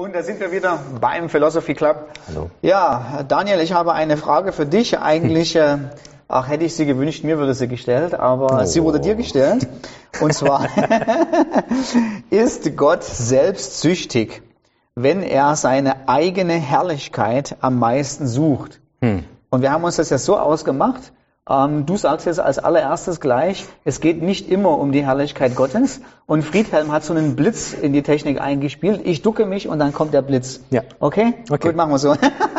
Und da sind wir wieder beim Philosophy Club. Hallo. Ja, Daniel, ich habe eine Frage für dich. Eigentlich, äh, ach, hätte ich sie gewünscht, mir würde sie gestellt, aber Oh. sie wurde dir gestellt. Und zwar, ist Gott selbstsüchtig, wenn er seine eigene Herrlichkeit am meisten sucht? Hm. Und wir haben uns das ja so ausgemacht. Ähm, du sagst jetzt als allererstes gleich, es geht nicht immer um die Herrlichkeit Gottes. Und Friedhelm hat so einen Blitz in die Technik eingespielt. Ich ducke mich und dann kommt der Blitz. Ja. Okay? Okay. Gut, machen wir so.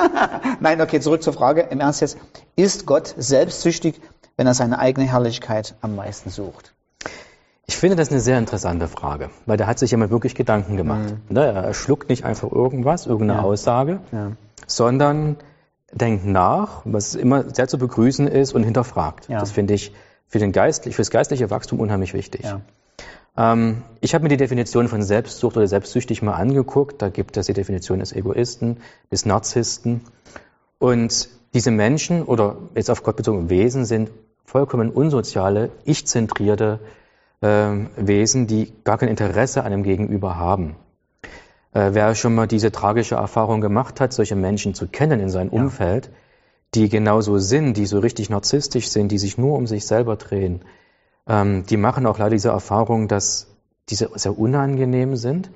Nein, okay, zurück zur Frage. Im Ernst jetzt, ist Gott selbstsüchtig, wenn er seine eigene Herrlichkeit am meisten sucht? Ich finde das eine sehr interessante Frage, weil da hat sich jemand wirklich Gedanken gemacht. Ne, Er schluckt nicht einfach irgendwas, irgendeine Mhm. Ja. Aussage, Ja. sondern denkt nach, was immer sehr zu begrüßen ist und hinterfragt. Ja. Das finde ich für, den Geist, für das geistliche Wachstum unheimlich wichtig. Ja. Ähm, ich habe mir die Definition von Selbstsucht oder selbstsüchtig mal angeguckt. Da gibt es die Definition des Egoisten, des Narzissten. Und diese Menschen oder jetzt auf Gott bezogene Wesen sind vollkommen unsoziale, ich-zentrierte ähm, Wesen, die gar kein Interesse an dem Gegenüber haben. Äh, wer schon mal diese tragische Erfahrung gemacht hat, solche Menschen zu kennen in seinem Umfeld, die genauso sind, die so richtig narzisstisch sind, die sich nur um sich selber drehen, ähm, die machen auch leider diese Erfahrung, dass diese sehr unangenehm sind,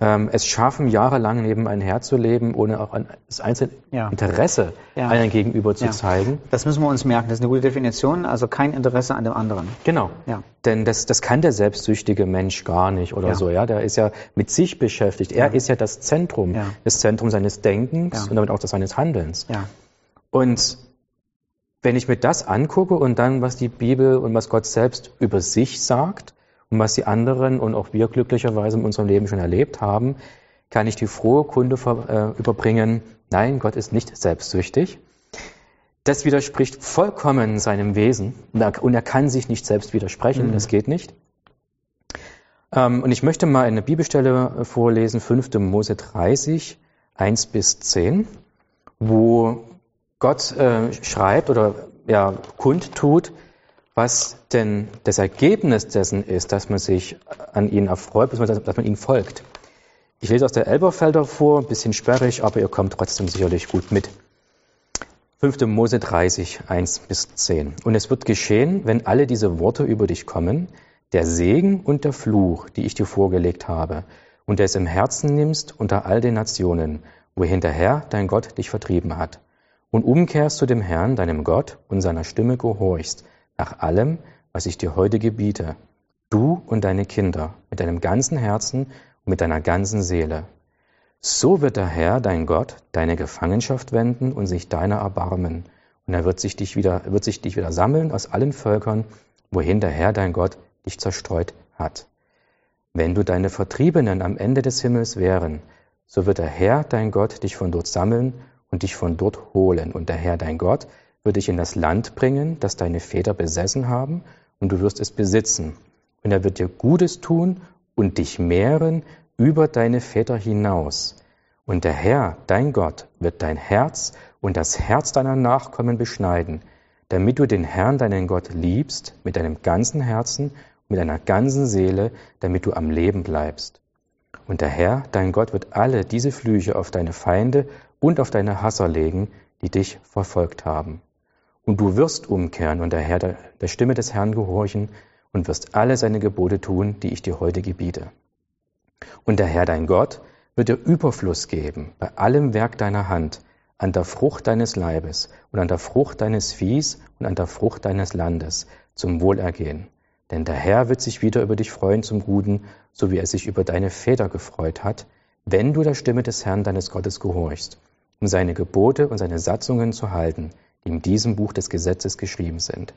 ähm, es schaffen, jahrelang nebeneinander zu leben, ohne auch ein, das einzelne Ja. Interesse Ja. einem gegenüber zu Ja. zeigen. Das müssen wir uns merken. Das ist eine gute Definition. Also kein Interesse an dem anderen. Genau. Ja. Denn das, das kann der selbstsüchtige Mensch gar nicht oder so. Ja, der ist ja mit sich beschäftigt. Er ist ja das Zentrum, das Zentrum seines Denkens und damit auch das seines Handelns. Ja. Und wenn ich mir das angucke und dann, was die Bibel und was Gott selbst über sich sagt und was die anderen und auch wir glücklicherweise in unserem Leben schon erlebt haben, kann ich die frohe Kunde äh, überbringen, nein, Gott ist nicht selbstsüchtig. Das widerspricht vollkommen seinem Wesen und er, kann sich nicht selbst widersprechen, das geht nicht. Ähm, und ich möchte mal eine Bibelstelle vorlesen, 5. Mose 30, 1 bis 10, wo Gott äh, schreibt oder ja, kundtut, was denn das Ergebnis dessen ist, dass man sich an ihn erfreut, dass man ihm folgt. Ich lese aus der Elberfelder vor, ein bisschen sperrig, aber ihr kommt trotzdem sicherlich gut mit. 5. Mose 30, 1 bis 10. Und es wird geschehen, wenn alle diese Worte über dich kommen, der Segen und der Fluch, die ich dir vorgelegt habe, und es im Herzen nimmst unter all den Nationen, wohin der Herr, dein Gott, dich vertrieben hat, und umkehrst zu dem Herrn, deinem Gott, und seiner Stimme gehorchst, nach allem, was ich dir heute gebiete, du und deine Kinder, mit deinem ganzen Herzen und mit deiner ganzen Seele. So wird der Herr, dein Gott, deine Gefangenschaft wenden und sich deiner erbarmen. Und er wird sich dich wieder, wird sich dich wieder sammeln aus allen Völkern, wohin der Herr, dein Gott, dich zerstreut hat. Wenn du deine Vertriebenen am Ende des Himmels wären, so wird der Herr, dein Gott, dich von dort sammeln und dich von dort holen. Und der Herr, dein Gott, wird dich in das Land bringen, das deine Väter besessen haben, und du wirst es besitzen. Und er wird dir Gutes tun und dich mehren über deine Väter hinaus. Und der Herr, dein Gott, wird dein Herz und das Herz deiner Nachkommen beschneiden, damit du den Herrn, deinen Gott, liebst mit deinem ganzen Herzen, mit deiner ganzen Seele, damit du am Leben bleibst. Und der Herr, dein Gott, wird alle diese Flüche auf deine Feinde und auf deine Hasser legen, die dich verfolgt haben. Und du wirst umkehren und der Herr der, Stimme des Herrn gehorchen und wirst alle seine Gebote tun, die ich dir heute gebiete. Und der Herr dein Gott wird dir Überfluss geben bei allem Werk deiner Hand, an der Frucht deines Leibes und an der Frucht deines Viehs und an der Frucht deines Landes zum Wohlergehen. Denn der Herr wird sich wieder über dich freuen zum Guten, so wie er sich über deine Väter gefreut hat, wenn du der Stimme des Herrn deines Gottes gehorchst, um seine Gebote und seine Satzungen zu halten, in diesem Buch des Gesetzes geschrieben sind.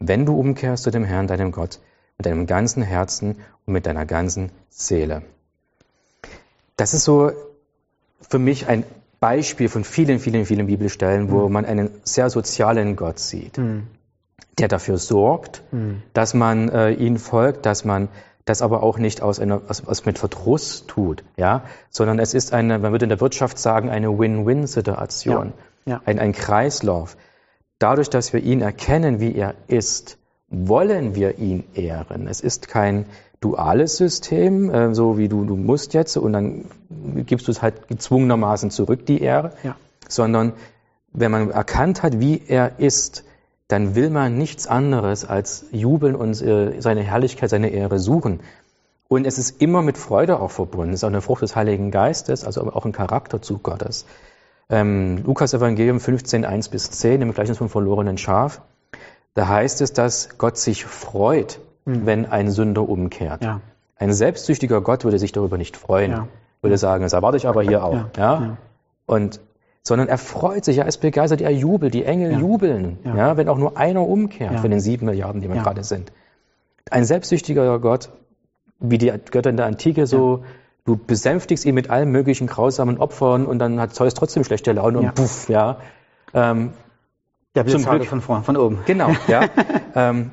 Wenn du umkehrst zu dem Herrn, deinem Gott, mit deinem ganzen Herzen und mit deiner ganzen Seele. Das ist so für mich ein Beispiel von vielen, vielen, vielen Bibelstellen, wo man einen sehr sozialen Gott sieht, der dafür sorgt, dass man äh, ihnen folgt, dass man das aber auch nicht aus einer, aus, aus mit Verdruss tut, ja, sondern es ist eine, man würde in der Wirtschaft sagen, eine Win-Win-Situation, Ja, ja. Ein, ein Kreislauf. Dadurch, dass wir ihn erkennen, wie er ist, wollen wir ihn ehren. Es ist kein duales System, äh, so wie du, du musst jetzt und dann gibst du es halt gezwungenermaßen zurück, die Ehre, Ja. sondern wenn man erkannt hat, wie er ist, dann will man nichts anderes als jubeln und äh, seine Herrlichkeit, seine Ehre suchen. Und es ist immer mit Freude auch verbunden. Es ist auch eine Frucht des Heiligen Geistes, also auch ein Charakterzug Gottes. Ähm, Lukas Evangelium 15, 1 bis 10, im Gleichnis vom verlorenen Schaf. Da heißt es, dass Gott sich freut, wenn ein Sünder umkehrt. Ja. Ein selbstsüchtiger Gott würde sich darüber nicht freuen. Ja. Würde sagen, das erwarte ich aber hier auch. Ja. Ja. Und, sondern er freut sich, er ist begeistert, er jubelt, die Engel jubeln, Ja. wenn auch nur einer umkehrt von den sieben Milliarden, die wir gerade sind. Ein selbstsüchtiger Gott, wie die Götter in der Antike so, du besänftigst ihn mit allen möglichen grausamen Opfern und dann hat Zeus trotzdem schlechte Laune Ja. und puff, ja. Ähm, Der Zum Glück. von vorn, von oben. Genau, ja. ähm,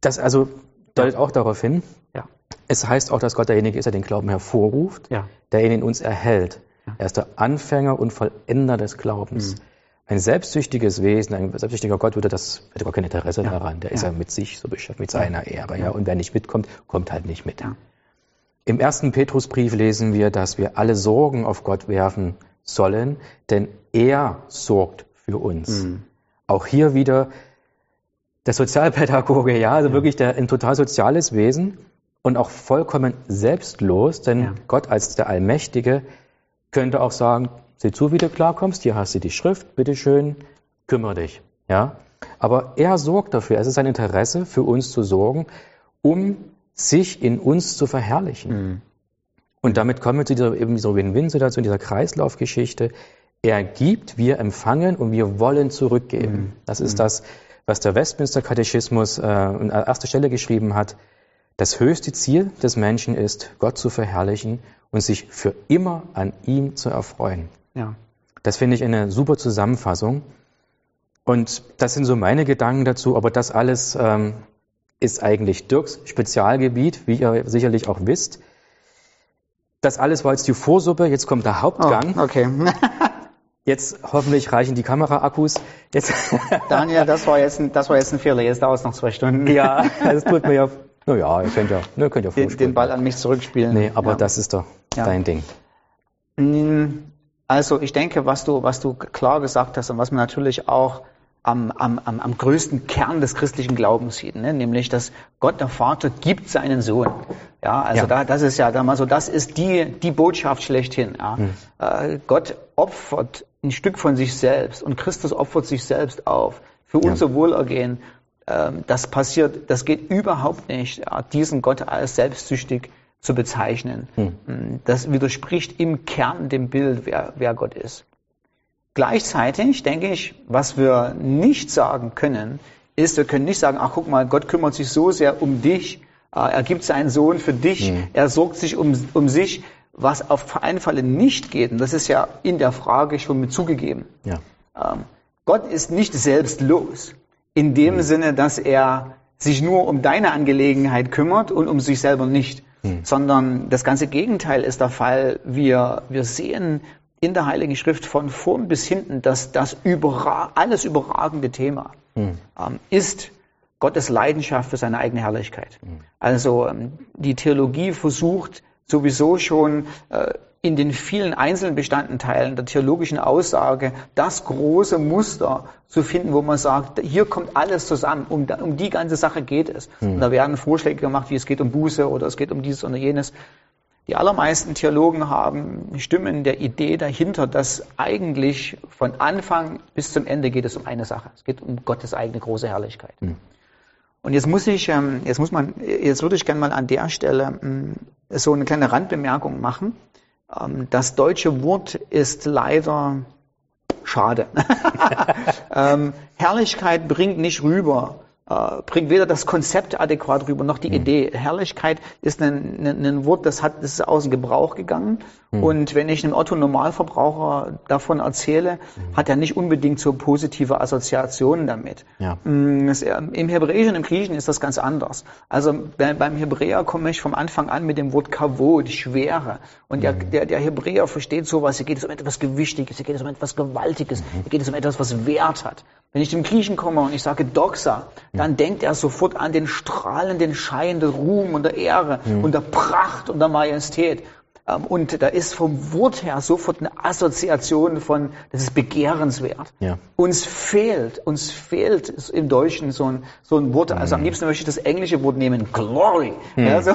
das also deutet auch darauf hin. Ja. Es heißt auch, dass Gott derjenige ist, der den Glauben hervorruft, Ja. der ihn in uns erhält. Er ist der Anfänger und Vollender des Glaubens. Mhm. Ein selbstsüchtiges Wesen, ein selbstsüchtiger Gott würde das, hätte gar kein Interesse Ja. daran. Der ist Ja. ja mit sich so beschäftigt, mit seiner Ehre. Ja. Und wer nicht mitkommt, kommt halt nicht mit. Ja. Im ersten Petrusbrief lesen wir, dass wir alle Sorgen auf Gott werfen sollen, denn er sorgt für uns. Mhm. Auch hier wieder der Sozialpädagoge, ja, also wirklich der, ein total soziales Wesen und auch vollkommen selbstlos, denn Ja. Gott als der Allmächtige könnte auch sagen, sieh zu, wie du klarkommst, hier hast du die Schrift, bitteschön, kümmere dich, ja. Aber er sorgt dafür, es ist sein Interesse, für uns zu sorgen, um sich in uns zu verherrlichen. Mhm. Und damit kommen wir zu dieser, eben dieser Win-Win-Situation, dieser Kreislaufgeschichte. Er gibt, wir empfangen und wir wollen zurückgeben. Das ist das, was der Westminster-Katechismus äh, an erster Stelle geschrieben hat. Das höchste Ziel des Menschen ist, Gott zu verherrlichen und sich für immer an ihm zu erfreuen. Ja. Das finde ich eine super Zusammenfassung. Und das sind so meine Gedanken dazu, aber das alles ähm, ist eigentlich Dirks Spezialgebiet, wie ihr sicherlich auch wisst. Das alles war jetzt die Vorsuppe, jetzt kommt der Oh, Hauptgang. okay. Jetzt hoffentlich reichen die Kameraakkus. Jetzt, Daniel, das war jetzt ein, das war jetzt ein Fehler. Jetzt dauert es noch zwei Stunden. ja, das tut mir ja, naja, ihr könnt ja, ne, könnt ja Den, den Ball an mich zurückspielen. Nee, aber ja. das ist doch Ja. dein Ding. Mm, Also ich denke, was du, was du klar gesagt hast und was man natürlich auch am, am, am, am größten Kern des christlichen Glaubens sieht, ne? nämlich, dass Gott der Vater gibt seinen Sohn. Ja, also Ja. Da, das ist ja da mal so, das ist die, die Botschaft schlechthin. Ja? Äh, Gott opfert ein Stück von sich selbst und Christus opfert sich selbst auf für unser Wohlergehen. Ähm, das passiert, das geht überhaupt nicht, ja, diesen Gott als selbstsüchtig zu bezeichnen. Mm, Das widerspricht im Kern dem Bild, wer, wer Gott ist. Gleichzeitig denke ich, was wir nicht sagen können, ist, wir können nicht sagen, ach guck mal, Gott kümmert sich so sehr um dich, äh, er gibt seinen Sohn für dich, er sorgt sich um, um sich, was auf einen Falle nicht geht. Und das ist ja in der Frage schon mit zugegeben. Ja. Ähm, Gott ist nicht selbstlos in dem Sinne, dass er sich nur um deine Angelegenheit kümmert und um sich selber nicht, sondern das ganze Gegenteil ist der Fall. Wir, wir sehen in der Heiligen Schrift von vorn bis hinten, dass das überra alles überragende Thema ähm, ist Gottes Leidenschaft für seine eigene Herrlichkeit. Also ähm, die Theologie versucht sowieso schon äh, in den vielen einzelnen Bestandteilen der theologischen Aussage das große Muster zu finden, wo man sagt, hier kommt alles zusammen, um, um die ganze Sache geht es. Und da werden Vorschläge gemacht, wie es geht um Buße oder es geht um dieses oder jenes. Die allermeisten Theologen haben Stimmen der Idee dahinter, dass eigentlich von Anfang bis zum Ende geht es um eine Sache. Es geht um Gottes eigene große Herrlichkeit. Und jetzt muss ich, ähm, jetzt muss man, jetzt würde ich gerne mal an der Stelle ähm, so eine kleine Randbemerkung machen. Ähm, Das deutsche Wort ist leider schade. Herrlichkeit bringt nicht rüber, äh, bringt weder das Konzept adäquat rüber noch die Idee. Herrlichkeit ist ein, ein, ein Wort, das hat, das ist aus dem Gebrauch gegangen. Und wenn ich einem Otto Normalverbraucher davon erzähle, hat er nicht unbedingt so positive Assoziationen damit. Ja. Mm, das, äh, Im Hebräischen, im Griechischen ist das ganz anders. Also bei, beim Hebräer komme ich vom Anfang an mit dem Wort Kavod, Schwere. Und der, der, der Hebräer versteht sowas, hier geht es um etwas Gewichtiges, hier geht es um etwas Gewaltiges, hier geht es um etwas, was Wert hat. Wenn ich zum Griechen komme und ich sage Doxa, dann denkt er sofort an den strahlenden Schein der Ruhm und der Ehre und der Pracht und der Majestät. Ähm, Und da ist vom Wort her sofort eine Assoziation von, das ist begehrenswert. Ja. Uns fehlt, uns fehlt im Deutschen so ein, so ein Wort. Also am liebsten möchte ich das englische Wort nehmen, Glory. Ja, so.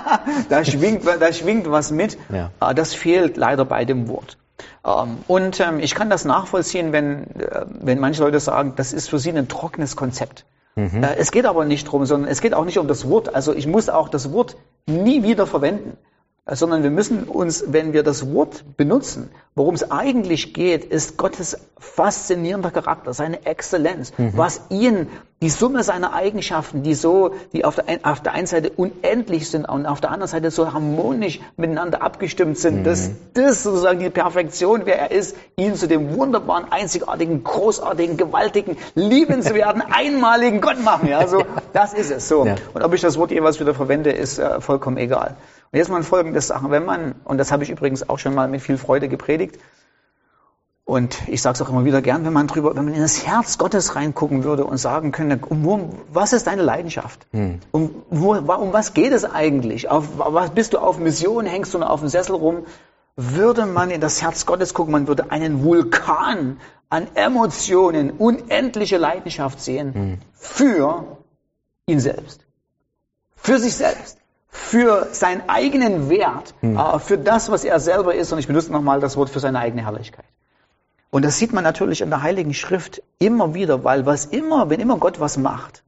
da, schwingt, da schwingt was mit. Ja. Äh, Das fehlt leider bei dem Wort. Ähm, Und ähm, ich kann das nachvollziehen, wenn, äh, wenn manche Leute sagen, das ist für sie ein trockenes Konzept. Äh, Es geht aber nicht drum, sondern es geht auch nicht um das Wort. Also ich muss auch das Wort nie wieder verwenden sondern wir müssen uns, wenn wir das Wort benutzen, worum es eigentlich geht, ist Gottes faszinierender Charakter, seine Exzellenz, was ihn, die Summe seiner Eigenschaften, die so, die auf der, auf der einen Seite unendlich sind und auf der anderen Seite so harmonisch miteinander abgestimmt sind, dass das sozusagen die Perfektion, wer er ist, ihn zu dem wunderbaren, einzigartigen, großartigen, gewaltigen, liebenswerten, einmaligen Gott machen. Ja, so, das ist es. So. Ja. Und ob ich das Wort jeweils wieder verwende, ist äh, vollkommen egal. Und jetzt mal folgendes Sachen. Wenn man, und das habe ich übrigens auch schon mal mit viel Freude gepredigt, und ich sage es auch immer wieder gern, wenn man drüber, wenn man in das Herz Gottes reingucken würde und sagen könnte, um, wo, was ist deine Leidenschaft? Um, wo, um was geht es eigentlich? Auf was bist du auf Mission? Hängst du nur auf dem Sessel rum? Würde man in das Herz Gottes gucken, man würde einen Vulkan an Emotionen, unendliche Leidenschaft sehen für ihn selbst für sich selbst, für seinen eigenen Wert, äh, für das, was er selber ist. Und ich benutze nochmal das Wort für seine eigene Herrlichkeit. Und das sieht man natürlich in der Heiligen Schrift immer wieder, weil was immer, wenn immer Gott was macht,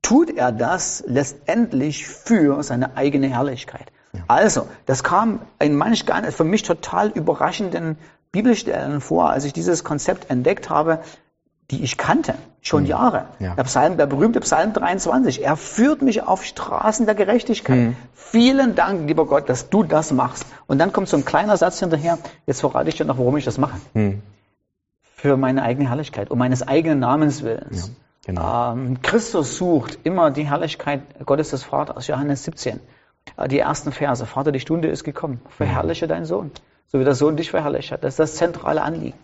tut er das letztendlich für seine eigene Herrlichkeit. Also, das kam in manch gar für mich total überraschenden Bibelstellen vor, als ich dieses Konzept entdeckt habe, die ich kannte, schon Jahre. Ja. Der Psalm, der berühmte Psalm 23. Er führt mich auf Straßen der Gerechtigkeit. Vielen Dank, lieber Gott, dass du das machst. Und dann kommt so ein kleiner Satz hinterher. Jetzt verrate ich dir noch, warum ich das mache. Für meine eigene Herrlichkeit, um meines eigenen Namens willens. genau. Ähm, Christus sucht immer die Herrlichkeit Gottes des Vaters. Johannes 17. Äh, Die ersten Verse. Vater, die Stunde ist gekommen. Verherrliche deinen Sohn. So wie der Sohn dich verherrlicht hat. Das ist das zentrale Anliegen.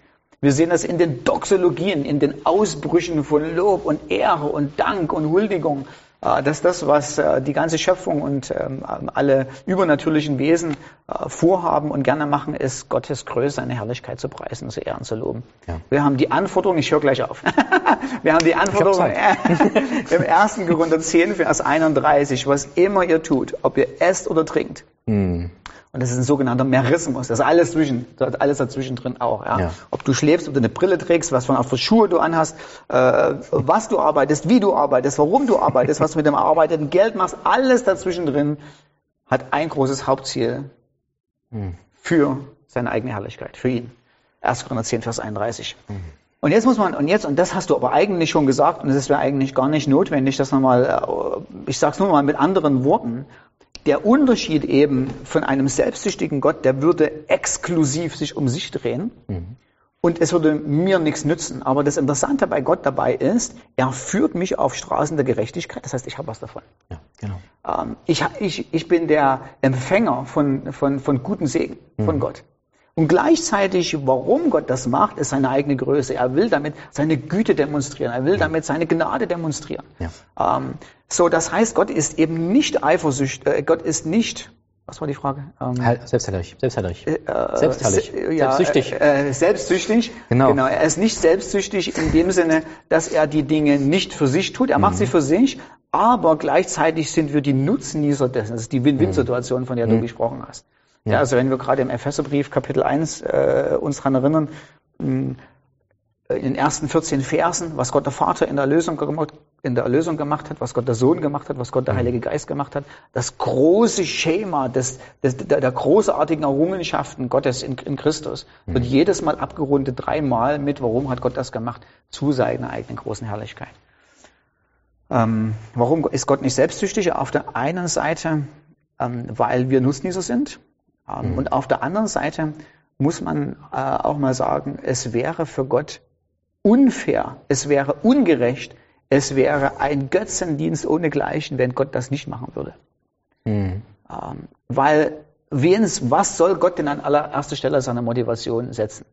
Wir sehen das in den Doxologien, in den Ausbrüchen von Lob und Ehre und Dank und Huldigung. Äh, Das ist das, was äh, die ganze Schöpfung und ähm, alle übernatürlichen Wesen äh, vorhaben und gerne machen, ist Gottes Größe, seine Herrlichkeit zu preisen, zu ehren, zu loben. Ja. Wir haben die Anforderung, ich höre gleich auf. Wir haben die Anforderung im 1. Korinther 10, Vers 31, was immer ihr tut, ob ihr esst oder trinkt. Und das ist ein sogenannter Merismus. Das ist alles zwischen, alles dazwischen drin auch. Ja. Ja. Ob du schläfst, ob du eine Brille trägst, was für Schuhe du anhast, äh, was du arbeitest, wie du arbeitest, warum du arbeitest, was du mit dem arbeiteten Geld machst, alles dazwischen drin hat ein großes Hauptziel für seine eigene Herrlichkeit, für ihn. 1. Korinther 10, Vers 31. Und jetzt muss man, und jetzt, und das hast du aber eigentlich schon gesagt, und es wäre eigentlich gar nicht notwendig, das nochmal, äh, ich sag's nur mal mit anderen Worten, der Unterschied eben von einem selbstsüchtigen Gott, der würde exklusiv sich um sich drehen und es würde mir nichts nützen. Aber das Interessante bei Gott dabei ist, er führt mich auf Straßen der Gerechtigkeit, das heißt, ich habe was davon. Ja, genau. Ähm, ich, ich, ich bin der Empfänger von, von, von guten Segen von Gott. Und gleichzeitig, warum Gott das macht, ist seine eigene Größe. Er will damit seine Güte demonstrieren. Er will damit seine Gnade demonstrieren. Ja. Ähm, so, das heißt, Gott ist eben nicht eifersüchtig, äh, Gott ist nicht, was war die Frage? Ähm, selbstherrlich, selbstherrlich. äh, selbstherrlich, se- ja, selbstsüchtig. Äh, äh, selbstsüchtig. Genau. genau. Er ist nicht selbstsüchtig in dem Sinne, dass er die Dinge nicht für sich tut. Er macht sie für sich, aber gleichzeitig sind wir die Nutznießer dessen. Das ist die Win-Win-Situation, von der du gesprochen hast. Ja. also wenn wir gerade im Epheserbrief Kapitel 1 äh, uns daran erinnern, mh, in den ersten 14 Versen, was Gott der Vater in der Erlösung gemacht, in der Erlösung gemacht hat, was Gott der Sohn gemacht hat, was Gott der Heilige Geist gemacht hat, das große Schema des, des, der, der großartigen Errungenschaften Gottes in, in Christus wird jedes Mal abgerundet, dreimal mit, warum hat Gott das gemacht, zu seiner eigenen großen Herrlichkeit. Ähm, warum ist Gott nicht selbstsüchtig? Auf der einen Seite, ähm, weil wir Nutznießer sind, ähm, und auf der anderen Seite muss man äh, auch mal sagen, es wäre für Gott unfair, es wäre ungerecht, es wäre ein Götzendienst ohnegleichen, wenn Gott das nicht machen würde. Mhm. Ähm, weil wen's, was soll Gott denn an allererster Stelle seiner Motivation setzen?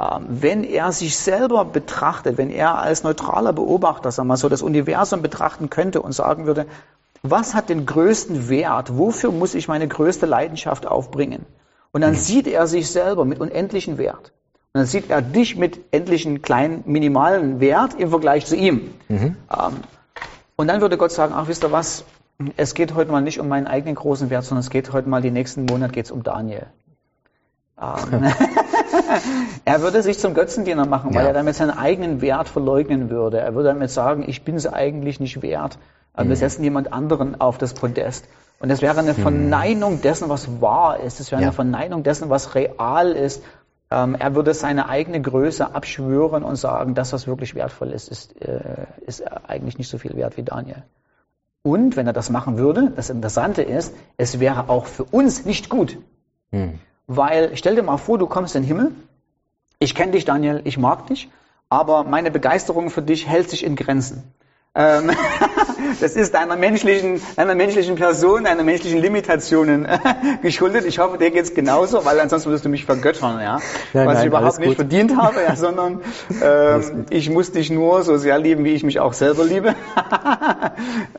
ähm, wenn er sich selber betrachtet, wenn er als neutraler Beobachter, sagen wir mal so, das Universum betrachten könnte und sagen würde, was hat den größten Wert? Wofür muss ich meine größte Leidenschaft aufbringen? Und dann mhm. sieht er sich selber mit unendlichen Wert. Und dann sieht er dich mit endlichen kleinen, minimalen Wert im Vergleich zu ihm. Mhm. Ähm, und dann würde Gott sagen, ach, wisst ihr was? Es geht heute mal nicht um meinen eigenen großen Wert, sondern es geht heute mal, die nächsten Monate geht es um Daniel. Ähm, er würde sich zum Götzendiener machen, weil ja. er damit seinen eigenen Wert verleugnen würde. Er würde damit sagen, ich bin es eigentlich nicht wert. Mhm. Wir setzen jemand anderen auf das Podest. Und das wäre eine mhm. Verneinung dessen, was wahr ist. Das wäre ja. eine Verneinung dessen, was real ist. Ähm, er würde seine eigene Größe abschwören und sagen, das, was wirklich wertvoll ist, ist, äh, ist eigentlich nicht so viel wert wie Daniel. Und wenn er das machen würde, das Interessante ist, es wäre auch für uns nicht gut. Mhm. Weil stell dir mal vor, du kommst in den Himmel. Ich kenne dich, Daniel, ich mag dich, aber meine Begeisterung für dich hält sich in Grenzen. Ähm, das ist einer menschlichen, einer menschlichen Person, einer menschlichen Limitationen geschuldet. Ich hoffe, dir geht's genauso, weil ansonsten würdest du mich vergöttern, ja. Nein, Was nein, ich überhaupt nicht verdient habe, ja, sondern ähm, ich muss dich nur so sehr lieben, wie ich mich auch selber liebe.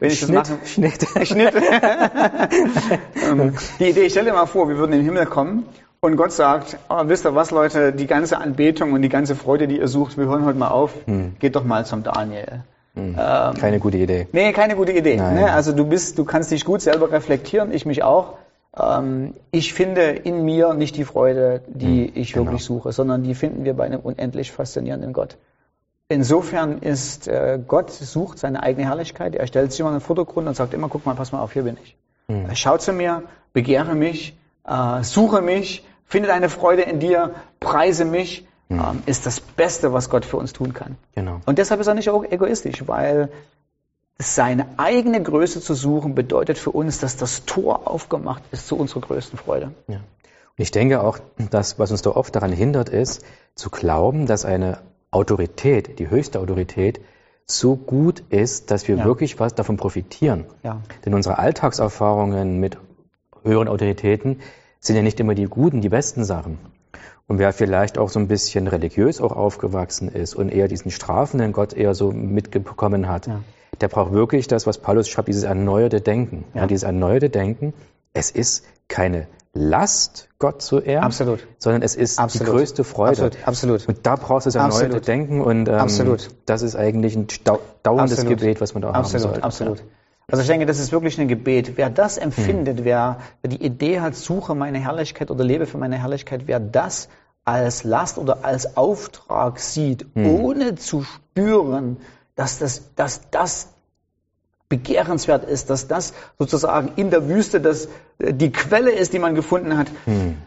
Wenn ich Schnitt, das mache. Schnitt. Schnitt. Ähm, die Idee, stell dir mal vor, wir würden in den Himmel kommen und Gott sagt, oh, wisst ihr was, Leute, die ganze Anbetung und die ganze Freude, die ihr sucht, wir hören heute mal auf, hm. geht doch mal zum Daniel. Hm. Ähm, keine gute Idee. Nee, keine gute Idee. Ne? Also du bist, du kannst dich gut selber reflektieren, ich mich auch. Ähm, ich finde in mir nicht die Freude, die hm, ich genau. wirklich suche, sondern die finden wir bei einem unendlich faszinierenden Gott. Insofern ist äh, Gott sucht seine eigene Herrlichkeit. Er stellt sich immer in den Vordergrund und sagt immer, guck mal, pass mal auf, hier bin ich. Hm. Schau zu mir, begehre mich, äh, suche mich, Finde deine Freude in dir, preise mich, mhm. ist das Beste, was Gott für uns tun kann. Genau. Und deshalb ist er nicht egoistisch, weil seine eigene Größe zu suchen bedeutet für uns, dass das Tor aufgemacht ist zu unserer größten Freude. Ja. Und ich denke auch, dass was uns da oft daran hindert, ist zu glauben, dass eine Autorität, die höchste Autorität, so gut ist, dass wir ja. wirklich was davon profitieren. Ja. Denn unsere Alltagserfahrungen mit höheren Autoritäten sind ja nicht immer die guten, die besten Sachen. Und wer vielleicht auch so ein bisschen religiös auch aufgewachsen ist und eher diesen strafenden Gott eher so mitbekommen hat, ja. der braucht wirklich das, was Paulus schreibt, dieses erneuerte Denken. Ja. ja. dieses erneuerte Denken, es ist keine Last, Gott zu ehren, absolut. sondern es ist absolut. die größte Freude. Absolut. absolut. Und da brauchst du das erneuerte absolut. Denken und ähm, absolut. das ist eigentlich ein dauerndes absolut. Gebet, was man da auch absolut. haben sollte. Absolut. Ja. Also ich denke, das ist wirklich ein Gebet. Wer das empfindet, hm. wer, wer die Idee hat, suche meine Herrlichkeit oder lebe für meine Herrlichkeit, wer das als Last oder als Auftrag sieht, hm. ohne zu spüren, dass das, dass das begehrenswert ist, dass das sozusagen in der Wüste das, die Quelle ist, die man gefunden hat, hm.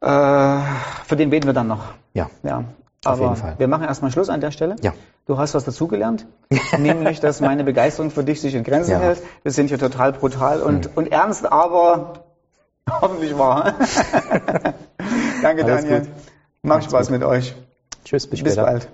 äh, für den beten wir dann noch. Ja. ja. Aber Auf jeden Fall. wir machen erstmal Schluss an der Stelle. Ja. Du hast was dazugelernt, nämlich, dass meine Begeisterung für dich sich in Grenzen ja. hält. Wir sind hier total brutal und, mhm. und ernst, aber hoffentlich wahr. Danke, Alles Daniel. Gut. Macht Spaß gut. mit euch. Tschüss, bis, bis bald.